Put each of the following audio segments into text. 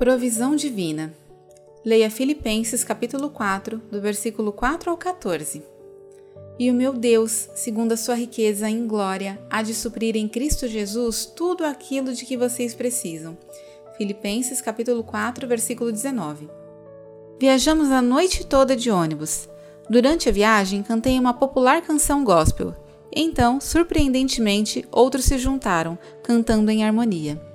Provisão divina. Leia Filipenses capítulo 4, do versículo 4 ao 14. E o meu Deus, segundo a sua riqueza em glória, há de suprir em Cristo Jesus tudo aquilo de que vocês precisam. Filipenses capítulo 4, versículo 19. Viajamos a noite toda de ônibus. Durante a viagem, cantei uma popular canção gospel. Então, surpreendentemente, outros se juntaram, cantando em harmonia.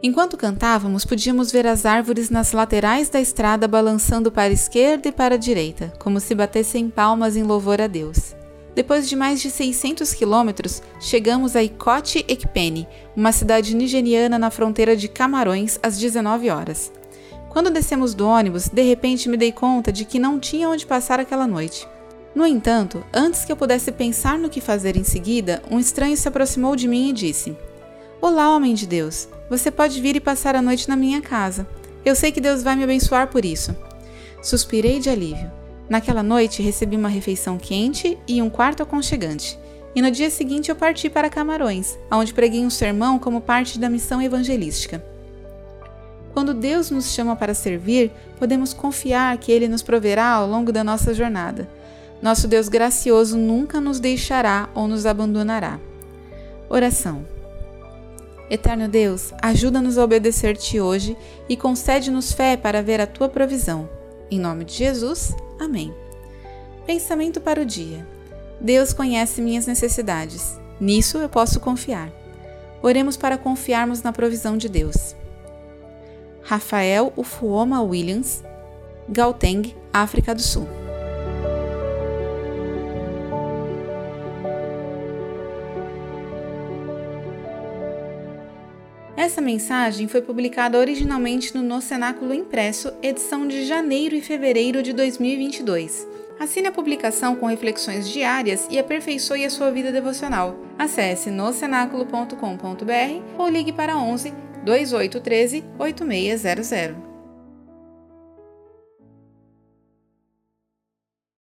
Enquanto cantávamos, podíamos ver as árvores nas laterais da estrada balançando para a esquerda e para a direita, como se batessem palmas em louvor a Deus. Depois de mais de 600 quilômetros, chegamos a Ikote Ekpeni, uma cidade nigeriana na fronteira de Camarões, às 19 horas. Quando descemos do ônibus, de repente me dei conta de que não tinha onde passar aquela noite. No entanto, antes que eu pudesse pensar no que fazer em seguida, um estranho se aproximou de mim e disse: Olá, homem de Deus, você pode vir e passar a noite na minha casa. Eu sei que Deus vai me abençoar por isso. Suspirei de alívio. Naquela noite recebi uma refeição quente e um quarto aconchegante. E no dia seguinte eu parti para Camarões, onde preguei um sermão como parte da missão evangelística. Quando Deus nos chama para servir, podemos confiar que Ele nos proverá ao longo da nossa jornada. Nosso Deus gracioso nunca nos deixará ou nos abandonará. Oração. Eterno Deus, ajuda-nos a obedecer-te hoje e concede-nos fé para ver a tua provisão. Em nome de Jesus. Amém. Pensamento para o dia. Deus conhece minhas necessidades. Nisso eu posso confiar. Oremos para confiarmos na provisão de Deus. Rafael Ufuoma Williams, Gauteng, África do Sul. Essa mensagem foi publicada originalmente no No Cenáculo Impresso, edição de janeiro e fevereiro de 2022. Assine a publicação com reflexões diárias e aperfeiçoe a sua vida devocional. Acesse nocenáculo.com.br ou ligue para 11 2813 8600.